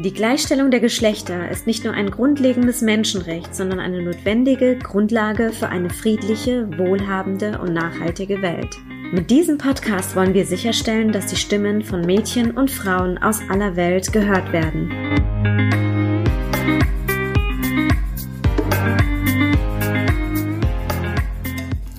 Die Gleichstellung der Geschlechter ist nicht nur ein grundlegendes Menschenrecht, sondern eine notwendige Grundlage für eine friedliche, wohlhabende und nachhaltige Welt. Mit diesem Podcast wollen wir sicherstellen, dass die Stimmen von Mädchen und Frauen aus aller Welt gehört werden.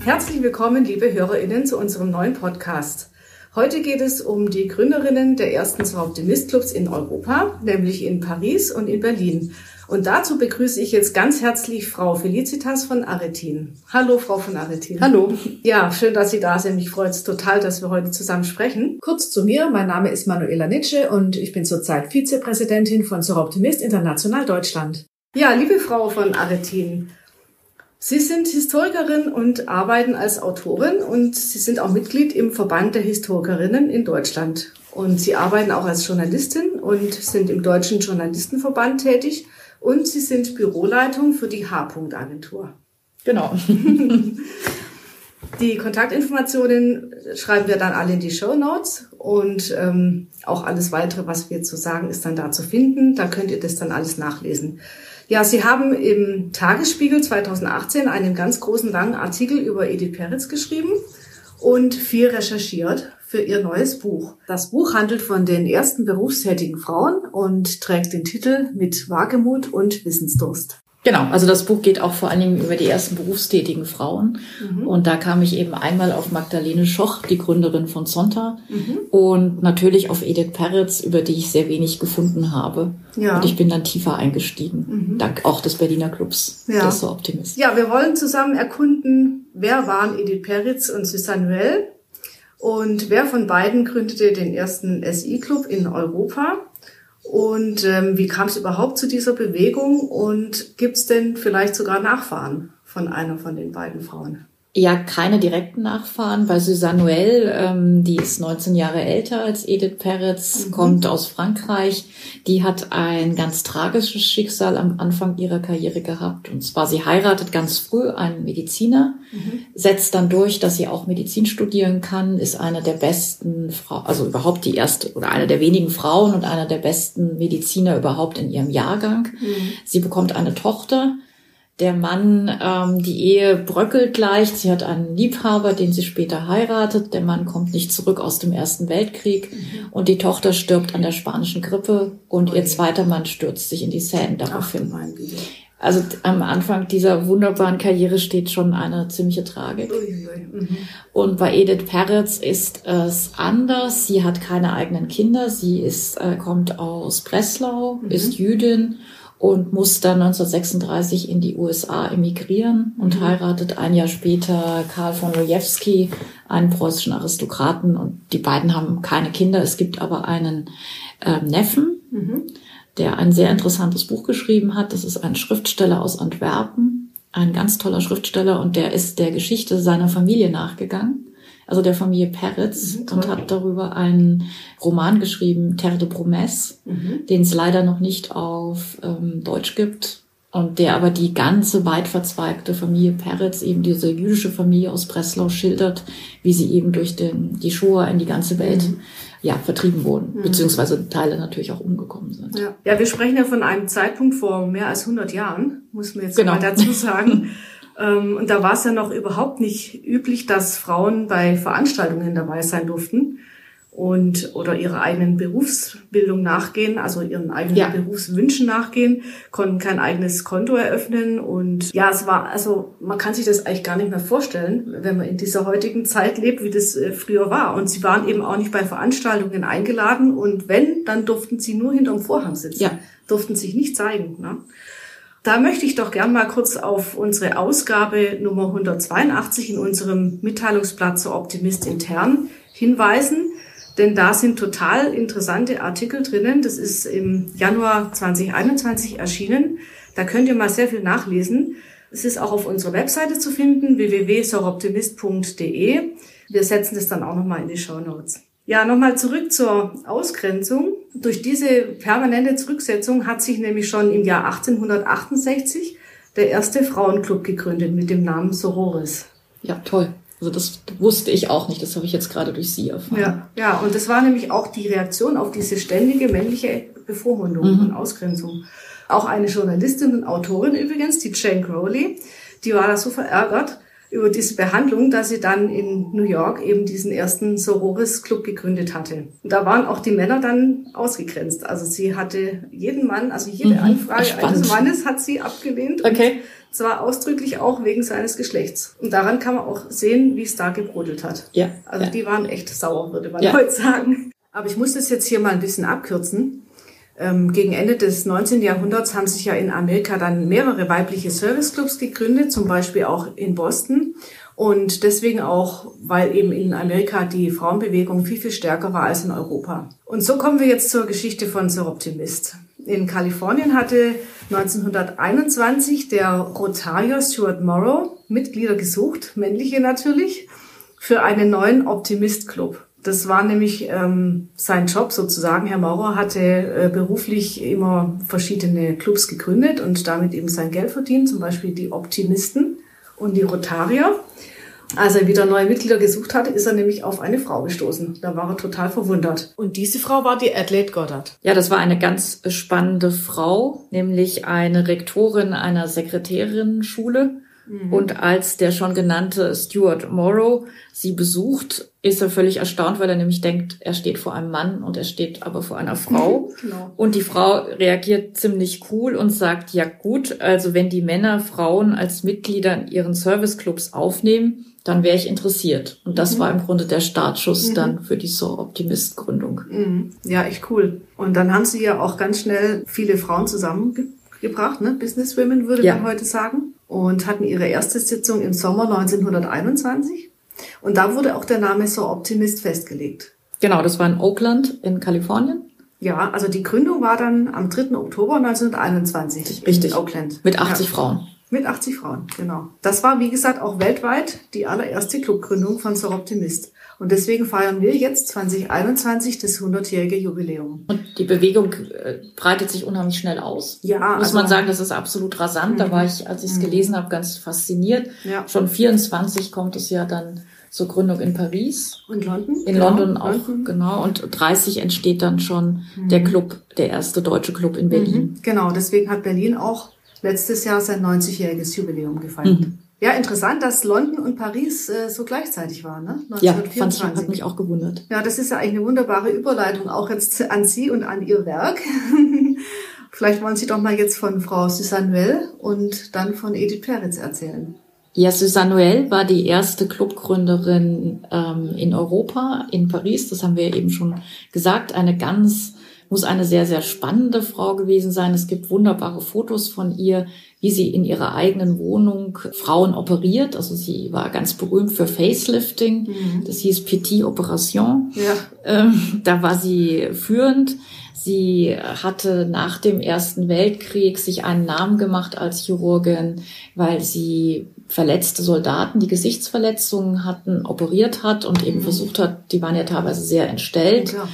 Herzlich willkommen, liebe Hörerinnen, zu unserem neuen Podcast. Heute geht es um die Gründerinnen der ersten zwei Optimist-Clubs in Europa, nämlich in Paris und in Berlin. Und dazu begrüße ich jetzt ganz herzlich Frau Felicitas von Aretin. Hallo, Frau von Aretin. Hallo. Ja, schön, dass Sie da sind. Mich freut es total, dass wir heute zusammen sprechen. Kurz zu mir. Mein Name ist Manuela Nitsche und ich bin zurzeit Vizepräsidentin von Sur Optimist International Deutschland. Ja, liebe Frau von Aretin, Sie sind Historikerin und arbeiten als Autorin und Sie sind auch Mitglied im Verband der Historikerinnen in Deutschland. Und Sie arbeiten auch als Journalistin und sind im Deutschen Journalistenverband tätig und Sie sind Büroleitung für die H-Punkt-Agentur. Genau. die Kontaktinformationen schreiben wir dann alle in die Show Notes und ähm, auch alles weitere, was wir zu sagen, ist dann da zu finden. Da könnt ihr das dann alles nachlesen. Ja, Sie haben im Tagesspiegel 2018 einen ganz großen langen Artikel über Edith Peretz geschrieben und viel recherchiert für Ihr neues Buch. Das Buch handelt von den ersten berufstätigen Frauen und trägt den Titel Mit Wagemut und Wissensdurst. Genau, also das Buch geht auch vor allen Dingen über die ersten berufstätigen Frauen. Mhm. Und da kam ich eben einmal auf Magdalene Schoch, die Gründerin von Zonta, mhm. und natürlich auf Edith Peretz, über die ich sehr wenig gefunden habe. Ja. Und ich bin dann tiefer eingestiegen, mhm. dank auch des Berliner Clubs, ja. des so Optimist. Ja, wir wollen zusammen erkunden, wer waren Edith Peretz und Susanne Noël und wer von beiden gründete den ersten SI-Club in Europa und ähm, wie kam es überhaupt zu dieser Bewegung? Und gibt es denn vielleicht sogar Nachfahren von einer von den beiden Frauen? Ja, keine direkten Nachfahren. Bei Suzanne Noël, ähm, die ist 19 Jahre älter als Edith Peretz, mhm. kommt aus Frankreich. Die hat ein ganz tragisches Schicksal am Anfang ihrer Karriere gehabt. Und zwar, sie heiratet ganz früh einen Mediziner, mhm. setzt dann durch, dass sie auch Medizin studieren kann, ist eine der besten Frauen, also überhaupt die erste oder eine der wenigen Frauen und einer der besten Mediziner überhaupt in ihrem Jahrgang. Mhm. Sie bekommt eine Tochter der Mann, ähm, die Ehe bröckelt leicht. Sie hat einen Liebhaber, den sie später heiratet. Der Mann kommt nicht zurück aus dem Ersten Weltkrieg. Mhm. Und die Tochter stirbt an der spanischen Grippe. Und ihr zweiter Mann stürzt sich in die Seine daraufhin. Ach, also am Anfang dieser wunderbaren Karriere steht schon eine ziemliche Tragik. Mhm. Und bei Edith Peretz ist es anders. Sie hat keine eigenen Kinder. Sie ist, äh, kommt aus Breslau, mhm. ist Jüdin und muss dann 1936 in die USA emigrieren und mhm. heiratet ein Jahr später Karl von Lojewski, einen preußischen Aristokraten. Und die beiden haben keine Kinder. Es gibt aber einen äh, Neffen, mhm. der ein sehr interessantes Buch geschrieben hat. Das ist ein Schriftsteller aus Antwerpen, ein ganz toller Schriftsteller und der ist der Geschichte seiner Familie nachgegangen also der Familie Peretz, mhm, und hat darüber einen Roman geschrieben, Terre de Promesse, mhm. den es leider noch nicht auf ähm, Deutsch gibt. Und der aber die ganze weit verzweigte Familie Peretz, eben diese jüdische Familie aus Breslau schildert, wie sie eben durch den, die Shoah in die ganze Welt mhm. ja, vertrieben wurden, mhm. beziehungsweise Teile natürlich auch umgekommen sind. Ja. ja, wir sprechen ja von einem Zeitpunkt vor mehr als 100 Jahren, muss man jetzt genau. mal dazu sagen. Ähm, und da war es ja noch überhaupt nicht üblich, dass Frauen bei Veranstaltungen dabei sein durften und oder ihrer eigenen Berufsbildung nachgehen, also ihren eigenen ja. Berufswünschen nachgehen, konnten kein eigenes Konto eröffnen und ja, es war also man kann sich das eigentlich gar nicht mehr vorstellen, wenn man in dieser heutigen Zeit lebt, wie das äh, früher war und sie waren eben auch nicht bei Veranstaltungen eingeladen und wenn, dann durften sie nur hinterm Vorhang sitzen, ja. durften sich nicht zeigen, ne? Da möchte ich doch gern mal kurz auf unsere Ausgabe Nummer 182 in unserem Mitteilungsblatt zur Optimist intern hinweisen, denn da sind total interessante Artikel drinnen. Das ist im Januar 2021 erschienen. Da könnt ihr mal sehr viel nachlesen. Es ist auch auf unserer Webseite zu finden, www.soroptimist.de. Wir setzen das dann auch nochmal in die Show Notes. Ja, nochmal zurück zur Ausgrenzung. Durch diese permanente Zurücksetzung hat sich nämlich schon im Jahr 1868 der erste Frauenclub gegründet mit dem Namen Sororis. Ja, toll. Also das wusste ich auch nicht, das habe ich jetzt gerade durch Sie erfahren. Ja, ja, und das war nämlich auch die Reaktion auf diese ständige männliche Bevormundung mhm. und Ausgrenzung. Auch eine Journalistin und Autorin übrigens, die Jane Crowley, die war da so verärgert über diese Behandlung, dass sie dann in New York eben diesen ersten Sororis Club gegründet hatte. Und da waren auch die Männer dann ausgegrenzt. Also sie hatte jeden Mann, also jede mhm, Anfrage spannend. eines Mannes hat sie abgelehnt. Okay. Zwar ausdrücklich auch wegen seines Geschlechts. Und daran kann man auch sehen, wie es da gebrodelt hat. Ja. Also ja. die waren echt sauer, würde man ja. heute sagen. Aber ich muss das jetzt hier mal ein bisschen abkürzen. Ähm, gegen Ende des 19. Jahrhunderts haben sich ja in Amerika dann mehrere weibliche Serviceclubs gegründet, zum Beispiel auch in Boston. Und deswegen auch, weil eben in Amerika die Frauenbewegung viel, viel stärker war als in Europa. Und so kommen wir jetzt zur Geschichte von Sir Optimist. In Kalifornien hatte 1921 der Rotarier Stuart Morrow Mitglieder gesucht, männliche natürlich, für einen neuen Optimist-Club. Das war nämlich ähm, sein Job sozusagen. Herr Maurer hatte äh, beruflich immer verschiedene Clubs gegründet und damit eben sein Geld verdient, zum Beispiel die Optimisten und die Rotarier. Als er wieder neue Mitglieder gesucht hatte, ist er nämlich auf eine Frau gestoßen. Da war er total verwundert. Und diese Frau war die Adelaide Goddard. Ja, das war eine ganz spannende Frau, nämlich eine Rektorin einer Sekretärinnenschule Mhm. Und als der schon genannte Stuart Morrow sie besucht, ist er völlig erstaunt, weil er nämlich denkt, er steht vor einem Mann und er steht aber vor einer Frau. Genau. Und die Frau reagiert ziemlich cool und sagt, ja gut, also wenn die Männer Frauen als Mitglieder in ihren Serviceclubs aufnehmen, dann wäre ich interessiert. Und das mhm. war im Grunde der Startschuss mhm. dann für die So Optimist Gründung. Mhm. Ja, echt cool. Und dann haben sie ja auch ganz schnell viele Frauen zusammengebracht, ne? Businesswomen würde ja. man heute sagen und hatten ihre erste Sitzung im Sommer 1921. Und da wurde auch der Name So Optimist festgelegt. Genau, das war in Oakland in Kalifornien. Ja, also die Gründung war dann am 3. Oktober 1921 Richtig. in Oakland. Mit 80 ja. Frauen. Mit 80 Frauen, genau. Das war, wie gesagt, auch weltweit die allererste Clubgründung von So Optimist. Und deswegen feiern wir jetzt 2021 das 100-jährige Jubiläum. Und die Bewegung äh, breitet sich unheimlich schnell aus. Ja. Muss also, man sagen, das ist absolut rasant. Mhm. Da war ich, als ich es mhm. gelesen habe, ganz fasziniert. Ja. Schon 24 kommt es ja dann zur Gründung in Paris. Und London. In genau. London auch, London. genau. Und 30 entsteht dann schon mhm. der Club, der erste deutsche Club in Berlin. Mhm. Genau, deswegen hat Berlin auch letztes Jahr sein 90-jähriges Jubiläum gefeiert. Mhm. Ja, interessant, dass London und Paris äh, so gleichzeitig waren, ne? 1924. Ja, fand ich, hat mich auch gewundert. Ja, das ist ja eigentlich eine wunderbare Überleitung auch jetzt an Sie und an Ihr Werk. Vielleicht wollen Sie doch mal jetzt von Frau Susanne Well und dann von Edith Peretz erzählen. Ja, Susanne war die erste Clubgründerin ähm, in Europa, in Paris. Das haben wir eben schon gesagt. Eine ganz, muss eine sehr, sehr spannende Frau gewesen sein. Es gibt wunderbare Fotos von ihr, wie sie in ihrer eigenen Wohnung Frauen operiert. Also sie war ganz berühmt für Facelifting. Mhm. Das hieß Petit Operation. Ja. Ähm, da war sie führend. Sie hatte nach dem Ersten Weltkrieg sich einen Namen gemacht als Chirurgin, weil sie verletzte Soldaten, die Gesichtsverletzungen hatten, operiert hat und eben mhm. versucht hat, die waren ja teilweise sehr entstellt. Ja.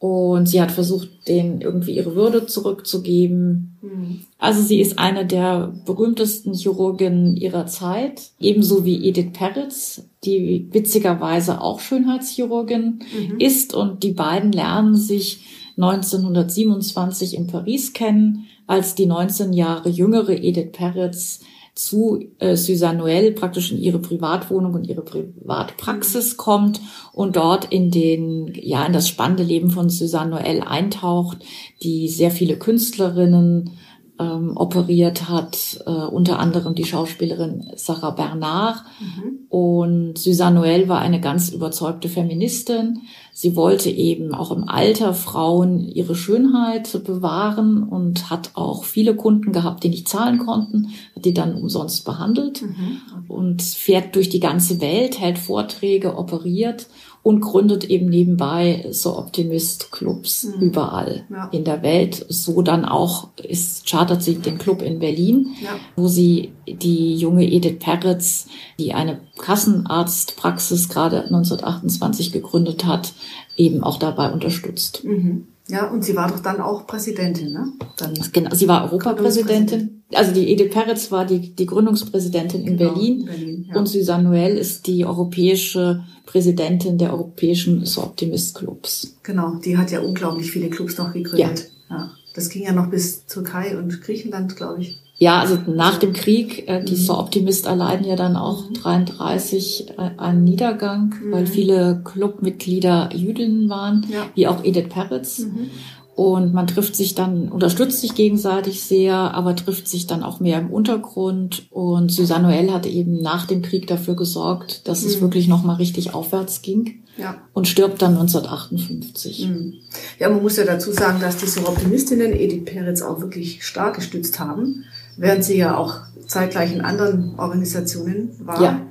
Und sie hat versucht, denen irgendwie ihre Würde zurückzugeben. Mhm. Also sie ist eine der berühmtesten Chirurginnen ihrer Zeit, ebenso wie Edith Peretz, die witzigerweise auch Schönheitschirurgin mhm. ist. Und die beiden lernen sich 1927 in Paris kennen, als die 19 Jahre jüngere Edith Peretz zu äh, Suzanne Noël praktisch in ihre Privatwohnung und ihre Privatpraxis kommt und dort in den ja in das spannende Leben von Suzanne Noël eintaucht, die sehr viele Künstlerinnen ähm, operiert hat, äh, unter anderem die Schauspielerin Sarah Bernard. Mhm. Und Suzanne Noël war eine ganz überzeugte Feministin. Sie wollte eben auch im Alter Frauen ihre Schönheit bewahren und hat auch viele Kunden gehabt, die nicht zahlen konnten, hat die dann umsonst behandelt mhm. und fährt durch die ganze Welt, hält Vorträge, operiert und gründet eben nebenbei so Optimist-Clubs mhm. überall ja. in der Welt. So dann auch ist, chartert sie den Club in Berlin, ja. wo sie die junge Edith Peretz, die eine Kassenarztpraxis gerade 1928 gegründet hat, eben auch dabei unterstützt. Mhm. Ja, und sie war doch dann auch Präsidentin, ne? Dann genau, sie war Europapräsidentin. Also die Edith Peretz war die, die Gründungspräsidentin in genau, Berlin, Berlin ja. und Susanne Noël ist die europäische Präsidentin der europäischen So Optimist Clubs. Genau, die hat ja unglaublich viele Clubs noch gegründet. Ja. ja. Das ging ja noch bis Türkei und Griechenland, glaube ich. Ja, also nach dem Krieg, äh, die mhm. So Optimist erleiden ja dann auch 33 mhm. äh, einen Niedergang, mhm. weil viele Clubmitglieder Jüdinnen waren, ja. wie auch Edith Peretz. Mhm. Und man trifft sich dann, unterstützt sich gegenseitig sehr, aber trifft sich dann auch mehr im Untergrund. Und Susanne Noël hat eben nach dem Krieg dafür gesorgt, dass mhm. es wirklich nochmal richtig aufwärts ging. Ja. Und stirbt dann 1958. Mhm. Ja, man muss ja dazu sagen, dass diese Optimistinnen Edith Peretz auch wirklich stark gestützt haben, während sie ja auch zeitgleich in anderen Organisationen war. Ja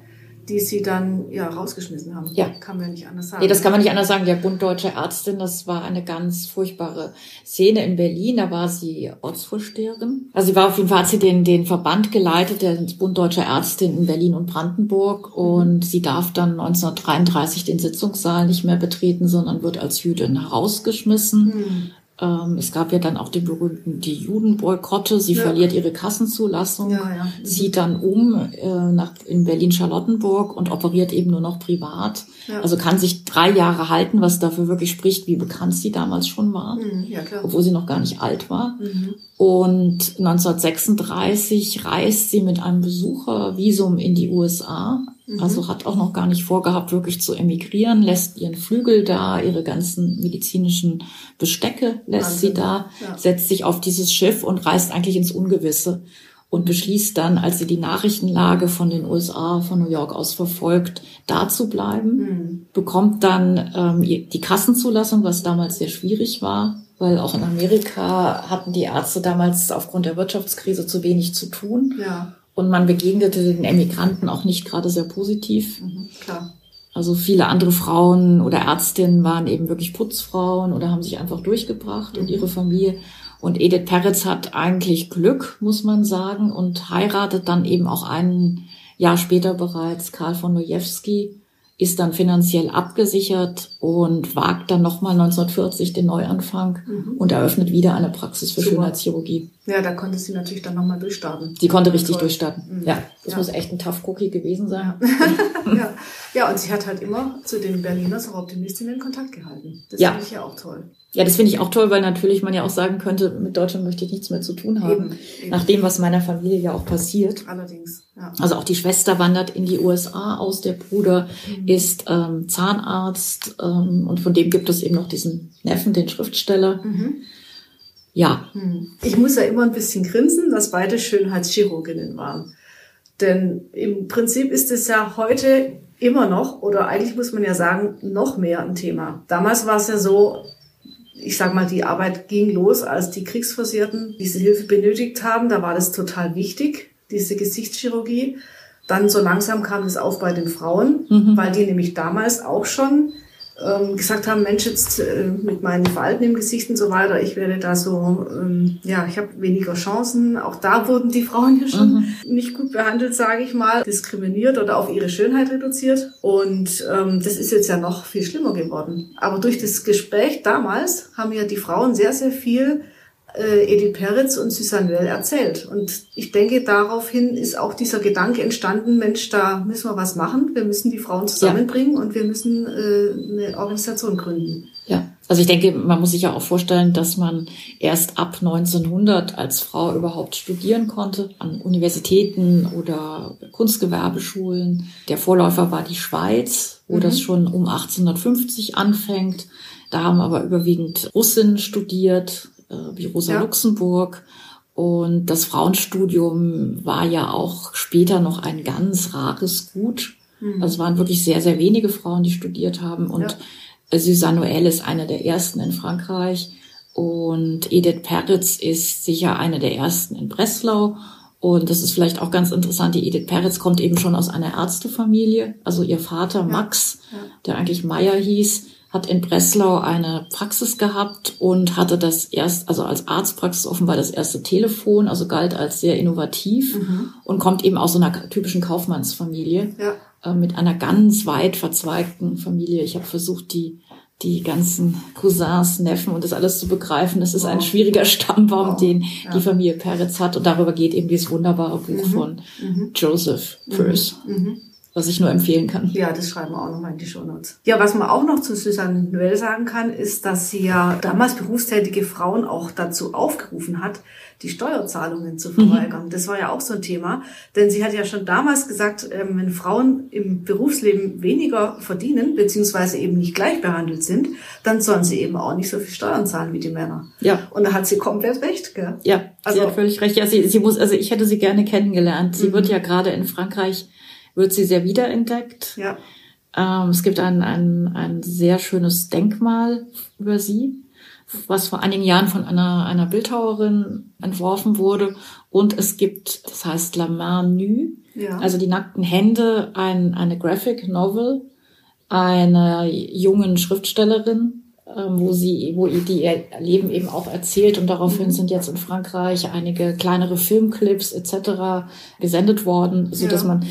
die sie dann ja rausgeschmissen haben. Ja. Kann man ja nicht anders sagen. Nee, das kann man nicht anders sagen. Der Bund Deutscher Ärztin, das war eine ganz furchtbare Szene in Berlin. Da war sie Ortsvorsteherin. Also sie war auf jeden Fall, hat sie den, den Verband geleitet, der Bund Deutscher Ärztin in Berlin und Brandenburg. Und sie darf dann 1933 den Sitzungssaal nicht mehr betreten, sondern wird als Jüdin herausgeschmissen. Mhm. Ähm, es gab ja dann auch den berühmten die Judenboykotte. Sie ja. verliert ihre Kassenzulassung, ja, ja. Mhm. zieht dann um äh, nach in Berlin Charlottenburg und operiert eben nur noch privat. Also kann sich drei Jahre halten, was dafür wirklich spricht, wie bekannt sie damals schon war, mhm, obwohl sie noch gar nicht alt war. Mhm. Und 1936 reist sie mit einem Besuchervisum in die USA Mhm. Also hat auch noch gar nicht vorgehabt, wirklich zu emigrieren, lässt ihren Flügel da, ihre ganzen medizinischen Bestecke lässt Wahnsinn. sie da, ja. setzt sich auf dieses Schiff und reist eigentlich ins Ungewisse und beschließt dann, als sie die Nachrichtenlage von den USA, von New York aus verfolgt, da zu bleiben, mhm. bekommt dann ähm, die Kassenzulassung, was damals sehr schwierig war, weil auch in Amerika hatten die Ärzte damals aufgrund der Wirtschaftskrise zu wenig zu tun. Ja. Und man begegnete den Emigranten auch nicht gerade sehr positiv. Mhm, klar. Also viele andere Frauen oder Ärztinnen waren eben wirklich Putzfrauen oder haben sich einfach durchgebracht mhm. und ihre Familie. Und Edith Peretz hat eigentlich Glück, muss man sagen, und heiratet dann eben auch ein Jahr später bereits Karl von Nojewski, ist dann finanziell abgesichert und wagt dann nochmal 1940 den Neuanfang mhm. und eröffnet wieder eine Praxis für Super. Schönheitschirurgie. Ja, da konnte sie natürlich dann nochmal durchstarten. Sie konnte richtig Toll. durchstarten. Mhm. Ja, das ja. muss echt ein Tough Cookie gewesen sein. Ja. ja. ja, und sie hat halt immer zu den Berliners auch Optimistinnen Kontakt gehalten. Das ja. finde ich ja auch toll. Ja, das finde ich auch toll, weil natürlich man ja auch sagen könnte, mit Deutschland möchte ich nichts mehr zu tun haben. Eben, eben. Nach dem, was meiner Familie ja auch passiert. Allerdings. Ja. Also auch die Schwester wandert in die USA aus, der Bruder mhm. Ist ähm, Zahnarzt ähm, und von dem gibt es eben noch diesen Neffen, den Schriftsteller. Mhm. Ja. Mhm. Ich muss ja immer ein bisschen grinsen, dass beide Schönheitschirurginnen waren. Denn im Prinzip ist es ja heute immer noch, oder eigentlich muss man ja sagen, noch mehr ein Thema. Damals war es ja so, ich sag mal, die Arbeit ging los, als die Kriegsversierten diese Hilfe benötigt haben. Da war das total wichtig, diese Gesichtschirurgie. Dann so langsam kam es auf bei den Frauen, mhm. weil die nämlich damals auch schon ähm, gesagt haben, Mensch, jetzt äh, mit meinen Falten im Gesicht und so weiter, ich werde da so, ähm, ja, ich habe weniger Chancen. Auch da wurden die Frauen ja schon mhm. nicht gut behandelt, sage ich mal, diskriminiert oder auf ihre Schönheit reduziert. Und ähm, das ist jetzt ja noch viel schlimmer geworden. Aber durch das Gespräch damals haben ja die Frauen sehr, sehr viel äh, Edith Peretz und Susanne Well erzählt. Und ich denke, daraufhin ist auch dieser Gedanke entstanden, Mensch, da müssen wir was machen. Wir müssen die Frauen zusammenbringen ja. und wir müssen äh, eine Organisation gründen. Ja, also ich denke, man muss sich ja auch vorstellen, dass man erst ab 1900 als Frau überhaupt studieren konnte an Universitäten oder Kunstgewerbeschulen. Der Vorläufer war die Schweiz, wo mhm. das schon um 1850 anfängt. Da haben aber überwiegend Russinnen studiert, äh, wie Rosa ja. Luxemburg. Und das Frauenstudium war ja auch später noch ein ganz rares Gut. Mhm. Also es waren wirklich sehr, sehr wenige Frauen, die studiert haben. Und ja. Suzanne Noël ist eine der ersten in Frankreich. Und Edith Peretz ist sicher eine der ersten in Breslau. Und das ist vielleicht auch ganz interessant, die Edith Peretz kommt eben schon aus einer Ärztefamilie. Also ihr Vater Max, ja, ja. der eigentlich Meier hieß, hat in Breslau eine Praxis gehabt und hatte das erst, also als Arztpraxis offenbar das erste Telefon, also galt als sehr innovativ mhm. und kommt eben aus so einer typischen Kaufmannsfamilie ja. äh, mit einer ganz weit verzweigten Familie. Ich habe versucht, die die ganzen Cousins, Neffen und das alles zu begreifen. Das ist wow. ein schwieriger Stammbaum, wow. den ja. die Familie Peretz hat. Und darüber geht eben dieses wunderbare Buch mhm. von mhm. Joseph Peirce. Mhm was ich nur empfehlen kann. Ja, das schreiben wir auch nochmal in die Show Notes. Ja, was man auch noch zu Susanne Noël sagen kann, ist, dass sie ja damals berufstätige Frauen auch dazu aufgerufen hat, die Steuerzahlungen zu verweigern. Mhm. Das war ja auch so ein Thema, denn sie hat ja schon damals gesagt, ähm, wenn Frauen im Berufsleben weniger verdienen, beziehungsweise eben nicht gleich behandelt sind, dann sollen sie eben auch nicht so viel Steuern zahlen wie die Männer. Ja. Und da hat sie komplett recht, gell? Ja, also, sie hat völlig recht. Ja, sie, sie muss, also ich hätte sie gerne kennengelernt. Sie mhm. wird ja gerade in Frankreich wird sie sehr wiederentdeckt. Ja. Ähm, es gibt ein, ein, ein sehr schönes Denkmal über sie, was vor einigen Jahren von einer, einer Bildhauerin entworfen wurde. Und es gibt, das heißt La Main Nue, ja. also die nackten Hände, ein, eine Graphic Novel einer jungen Schriftstellerin, ähm, wo sie, wo die ihr Leben eben auch erzählt und daraufhin mhm. sind jetzt in Frankreich einige kleinere Filmclips etc. gesendet worden, so dass ja. man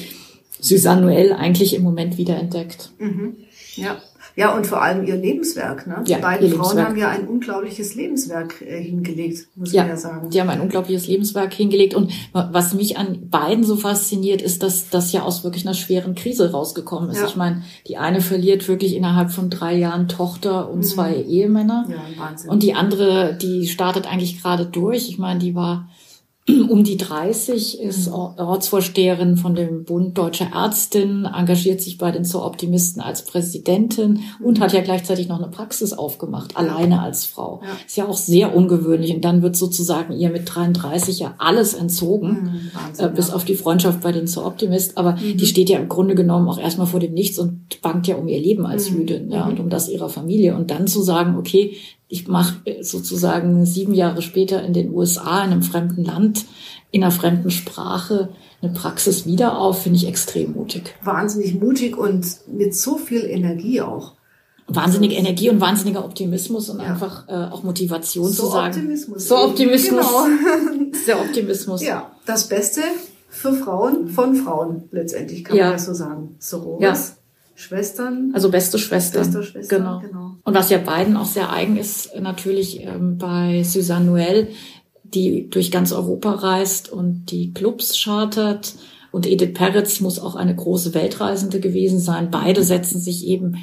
Suzanne Noël eigentlich im Moment wiederentdeckt. Mhm. Ja. Ja, und vor allem ihr Lebenswerk. Ne? Die ja, beiden Frauen Lebenswerk. haben ja ein unglaubliches Lebenswerk äh, hingelegt, muss ja, man ja sagen. Die haben ein unglaubliches Lebenswerk hingelegt. Und was mich an beiden so fasziniert, ist, dass das ja aus wirklich einer schweren Krise rausgekommen ist. Ja. Ich meine, die eine verliert wirklich innerhalb von drei Jahren Tochter und mhm. zwei Ehemänner. Ja, Wahnsinn. Und die andere, die startet eigentlich gerade durch. Ich meine, die war um die 30, ist Ortsvorsteherin von dem Bund Deutscher Ärztin, engagiert sich bei den Zooptimisten als Präsidentin und hat ja gleichzeitig noch eine Praxis aufgemacht, alleine als Frau. Ja. Ist ja auch sehr ungewöhnlich. Und dann wird sozusagen ihr mit 33 ja alles entzogen, mhm, Wahnsinn, äh, bis ja. auf die Freundschaft bei den Zooptimist. Aber mhm. die steht ja im Grunde genommen auch erstmal vor dem Nichts und bangt ja um ihr Leben als mhm. Jüdin ja, mhm. und um das ihrer Familie. Und dann zu sagen, okay, ich mache sozusagen sieben Jahre später in den USA, in einem fremden Land, in einer fremden Sprache eine Praxis wieder auf, finde ich extrem mutig. Wahnsinnig mutig und mit so viel Energie auch. Wahnsinnige also, Energie und wahnsinniger Optimismus und ja. einfach äh, auch Motivation so zu sagen. Optimismus. So Optimismus. Genau. Der Optimismus. Ja, das Beste für Frauen von Frauen letztendlich, kann ja. man das so sagen. So ja. Schwestern. Also beste Schwestern. Beste Schwestern, genau. genau. Und was ja beiden auch sehr eigen ist, natürlich ähm, bei Suzanne Noël, die durch ganz Europa reist und die Clubs chartert. Und Edith Peretz muss auch eine große Weltreisende gewesen sein. Beide setzen sich eben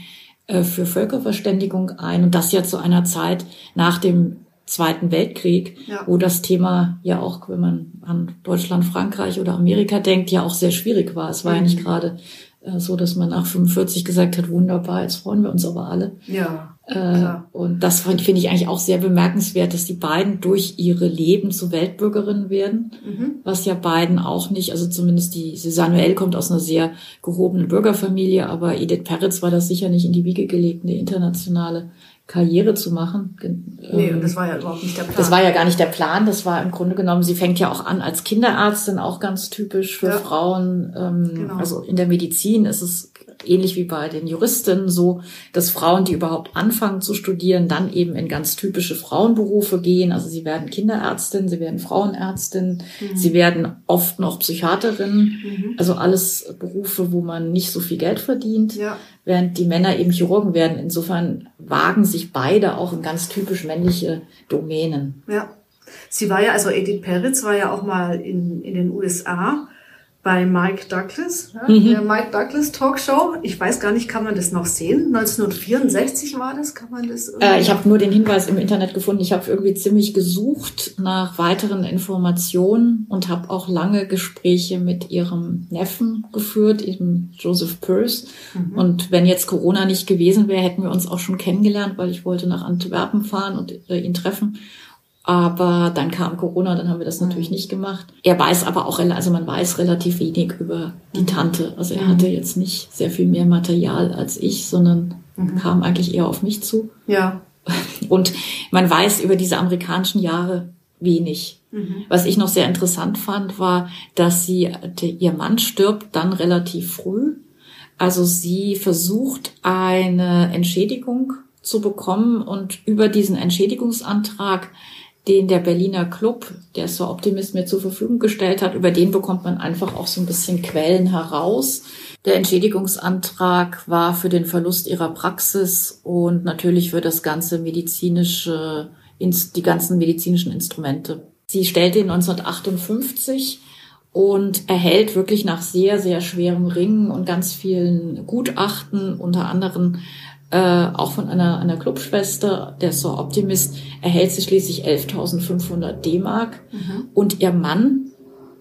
äh, für Völkerverständigung ein. Und das ja zu einer Zeit nach dem Zweiten Weltkrieg, ja. wo das Thema ja auch, wenn man an Deutschland, Frankreich oder Amerika denkt, ja auch sehr schwierig war. Es war mhm. ja nicht mhm. gerade so dass man nach 45 gesagt hat, wunderbar, jetzt freuen wir uns aber alle. Ja. Äh, und das finde ich eigentlich auch sehr bemerkenswert, dass die beiden durch ihre Leben zu Weltbürgerinnen werden, mhm. was ja beiden auch nicht, also zumindest die Susanne L. kommt aus einer sehr gehobenen Bürgerfamilie, aber Edith Peretz war das sicher nicht in die Wiege gelegt, eine internationale Karriere zu machen. Nee, und das war ja überhaupt nicht der Plan. Das war ja gar nicht der Plan. Das war im Grunde genommen, sie fängt ja auch an als Kinderärztin, auch ganz typisch für ja. Frauen. Ähm, genau. Also in der Medizin ist es ähnlich wie bei den Juristinnen so, dass Frauen, die überhaupt anfangen zu studieren, dann eben in ganz typische Frauenberufe gehen. Also sie werden Kinderärztin, sie werden Frauenärztin, mhm. sie werden oft noch Psychiaterin. Mhm. Also alles Berufe, wo man nicht so viel Geld verdient. Ja. Während die Männer eben Chirurgen werden. Insofern wagen sich beide auch in ganz typisch männliche Domänen. Ja. Sie war ja, also Edith Peretz war ja auch mal in, in den USA bei Mike Douglas, ja, mhm. der Mike Douglas Talkshow. Ich weiß gar nicht, kann man das noch sehen? 1964 war das, kann man das? Äh, ich habe nur den Hinweis im Internet gefunden. Ich habe irgendwie ziemlich gesucht nach weiteren Informationen und habe auch lange Gespräche mit ihrem Neffen geführt, eben Joseph Peirce. Mhm. Und wenn jetzt Corona nicht gewesen wäre, hätten wir uns auch schon kennengelernt, weil ich wollte nach Antwerpen fahren und äh, ihn treffen. Aber dann kam Corona, dann haben wir das natürlich mhm. nicht gemacht. Er weiß aber auch, also man weiß relativ wenig über die mhm. Tante. Also er mhm. hatte jetzt nicht sehr viel mehr Material als ich, sondern mhm. kam eigentlich eher auf mich zu. Ja. Und man weiß über diese amerikanischen Jahre wenig. Mhm. Was ich noch sehr interessant fand, war, dass sie, ihr Mann stirbt dann relativ früh. Also sie versucht eine Entschädigung zu bekommen und über diesen Entschädigungsantrag, den der Berliner Club, der So Optimist mir zur Verfügung gestellt hat, über den bekommt man einfach auch so ein bisschen Quellen heraus. Der Entschädigungsantrag war für den Verlust ihrer Praxis und natürlich für das ganze medizinische, die ganzen medizinischen Instrumente. Sie stellte ihn 1958 und erhält wirklich nach sehr, sehr schwerem Ringen und ganz vielen Gutachten, unter anderem äh, auch von einer, einer Clubschwester, der So Optimist, erhält sie schließlich 11.500 D-Mark. Mhm. Und ihr Mann,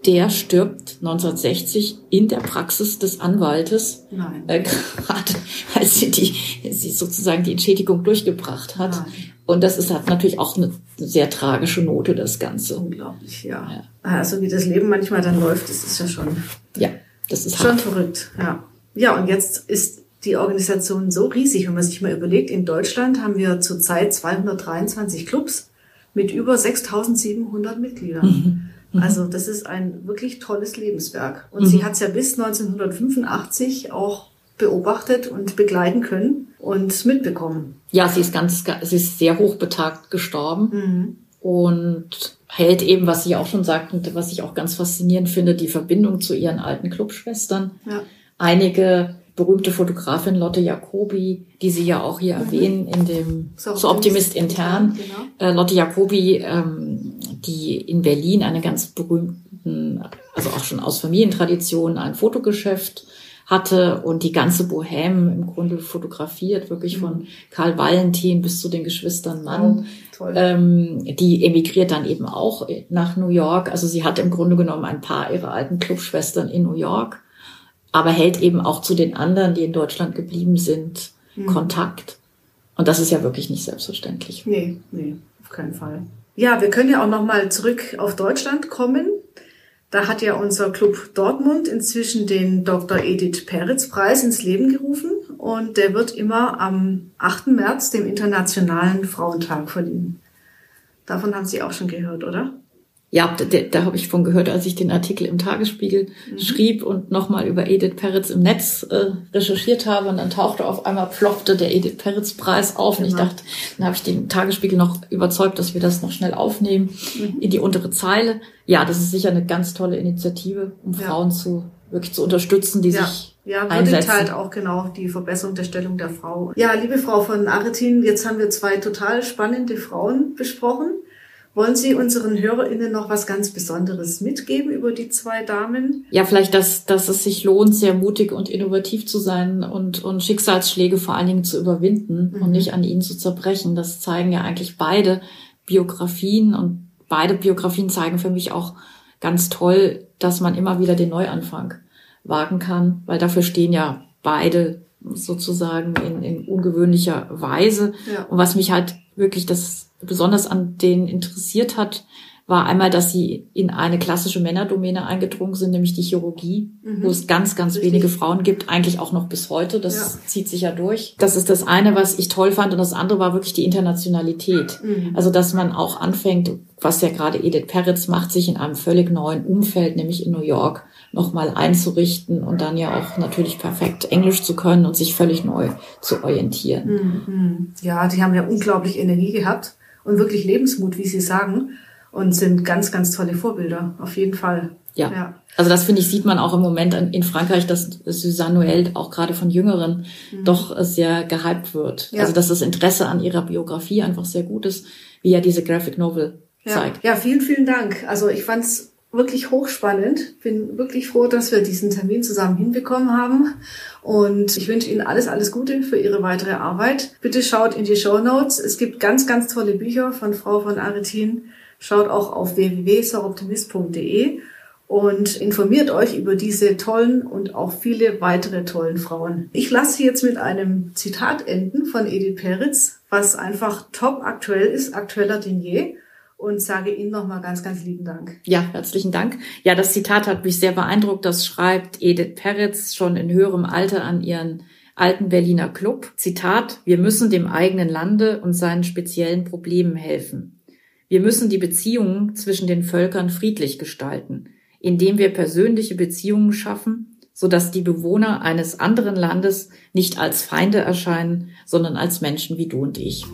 der stirbt 1960 in der Praxis des Anwaltes, Nein. Äh, gerade als sie, die, sie sozusagen die Entschädigung durchgebracht hat. Nein. Und das ist hat natürlich auch eine sehr tragische Note, das Ganze. Unglaublich, ja. ja. Also wie das Leben manchmal dann läuft, das ist ja schon. Ja, das ist schon hart. verrückt. Ja. Ja, und jetzt ist die Organisation so riesig, wenn man sich mal überlegt, in Deutschland haben wir zurzeit 223 Clubs mit über 6700 Mitgliedern. Mhm. Mhm. Also das ist ein wirklich tolles Lebenswerk. Und mhm. sie hat es ja bis 1985 auch beobachtet und begleiten können und mitbekommen. Ja, sie ist ganz, sie ist sehr hochbetagt gestorben mhm. und hält eben, was sie auch schon sagte, was ich auch ganz faszinierend finde, die Verbindung zu ihren alten Clubschwestern. Ja. Einige berühmte Fotografin Lotte Jacobi, die Sie ja auch hier mhm. erwähnen in dem So, so Optimist intern. Genau. Äh, Lotte Jacobi, ähm, die in Berlin eine ganz berühmten, also auch schon aus Familientradition, ein Fotogeschäft hatte und die ganze Bohème im Grunde fotografiert, wirklich mhm. von Karl Valentin bis zu den Geschwistern Mann. Oh, ähm, die emigriert dann eben auch nach New York. Also sie hat im Grunde genommen ein paar ihrer alten Clubschwestern in New York aber hält eben auch zu den anderen, die in Deutschland geblieben sind, mhm. Kontakt. Und das ist ja wirklich nicht selbstverständlich. Nee, nee, auf keinen Fall. Ja, wir können ja auch nochmal zurück auf Deutschland kommen. Da hat ja unser Club Dortmund inzwischen den Dr. Edith Peretz Preis ins Leben gerufen und der wird immer am 8. März, dem Internationalen Frauentag, verliehen. Davon haben Sie auch schon gehört, oder? Ja, da, da habe ich von gehört, als ich den Artikel im Tagesspiegel mhm. schrieb und nochmal über Edith Peretz im Netz äh, recherchiert habe und dann tauchte auf einmal, ploppte der Edith Peretz Preis auf genau. und ich genau. dachte, dann habe ich den Tagesspiegel noch überzeugt, dass wir das noch schnell aufnehmen mhm. in die untere Zeile. Ja, das ist sicher eine ganz tolle Initiative, um ja. Frauen zu wirklich zu unterstützen, die ja. sich ja, würdigt halt auch genau die Verbesserung der Stellung der Frau. Ja, liebe Frau von Aretin, jetzt haben wir zwei total spannende Frauen besprochen. Wollen Sie unseren HörerInnen noch was ganz Besonderes mitgeben über die zwei Damen? Ja, vielleicht, dass, dass es sich lohnt, sehr mutig und innovativ zu sein und, und Schicksalsschläge vor allen Dingen zu überwinden mhm. und nicht an ihnen zu zerbrechen. Das zeigen ja eigentlich beide Biografien und beide Biografien zeigen für mich auch ganz toll, dass man immer wieder den Neuanfang wagen kann, weil dafür stehen ja beide sozusagen in, in ungewöhnlicher Weise. Ja. Und was mich halt wirklich das besonders an denen interessiert hat, war einmal, dass sie in eine klassische Männerdomäne eingedrungen sind, nämlich die Chirurgie, mhm. wo es ganz, ganz Richtig. wenige Frauen gibt, eigentlich auch noch bis heute. Das ja. zieht sich ja durch. Das ist das eine, was ich toll fand. Und das andere war wirklich die Internationalität. Mhm. Also, dass man auch anfängt, was ja gerade Edith Peretz macht, sich in einem völlig neuen Umfeld, nämlich in New York, nochmal einzurichten und dann ja auch natürlich perfekt Englisch zu können und sich völlig neu zu orientieren. Mhm. Ja, die haben ja unglaublich Energie gehabt und wirklich Lebensmut, wie Sie sagen, und sind ganz, ganz tolle Vorbilder, auf jeden Fall. Ja. ja. Also das finde ich, sieht man auch im Moment in Frankreich, dass Suzanne Noël auch gerade von Jüngeren mhm. doch sehr gehypt wird. Ja. Also dass das Interesse an ihrer Biografie einfach sehr gut ist, wie ja diese Graphic Novel ja. zeigt. Ja, vielen, vielen Dank. Also ich fand's wirklich hochspannend. Bin wirklich froh, dass wir diesen Termin zusammen hinbekommen haben. Und ich wünsche Ihnen alles, alles Gute für Ihre weitere Arbeit. Bitte schaut in die Show Notes. Es gibt ganz, ganz tolle Bücher von Frau von Aretin. Schaut auch auf www.soroptimist.de und informiert euch über diese tollen und auch viele weitere tollen Frauen. Ich lasse jetzt mit einem Zitat enden von Edith Peretz, was einfach top aktuell ist, aktueller denn je und sage Ihnen nochmal ganz, ganz lieben Dank. Ja, herzlichen Dank. Ja, das Zitat hat mich sehr beeindruckt. Das schreibt Edith Peretz schon in höherem Alter an ihren alten Berliner Club. Zitat, wir müssen dem eigenen Lande und seinen speziellen Problemen helfen. Wir müssen die Beziehungen zwischen den Völkern friedlich gestalten, indem wir persönliche Beziehungen schaffen, sodass die Bewohner eines anderen Landes nicht als Feinde erscheinen, sondern als Menschen wie du und ich.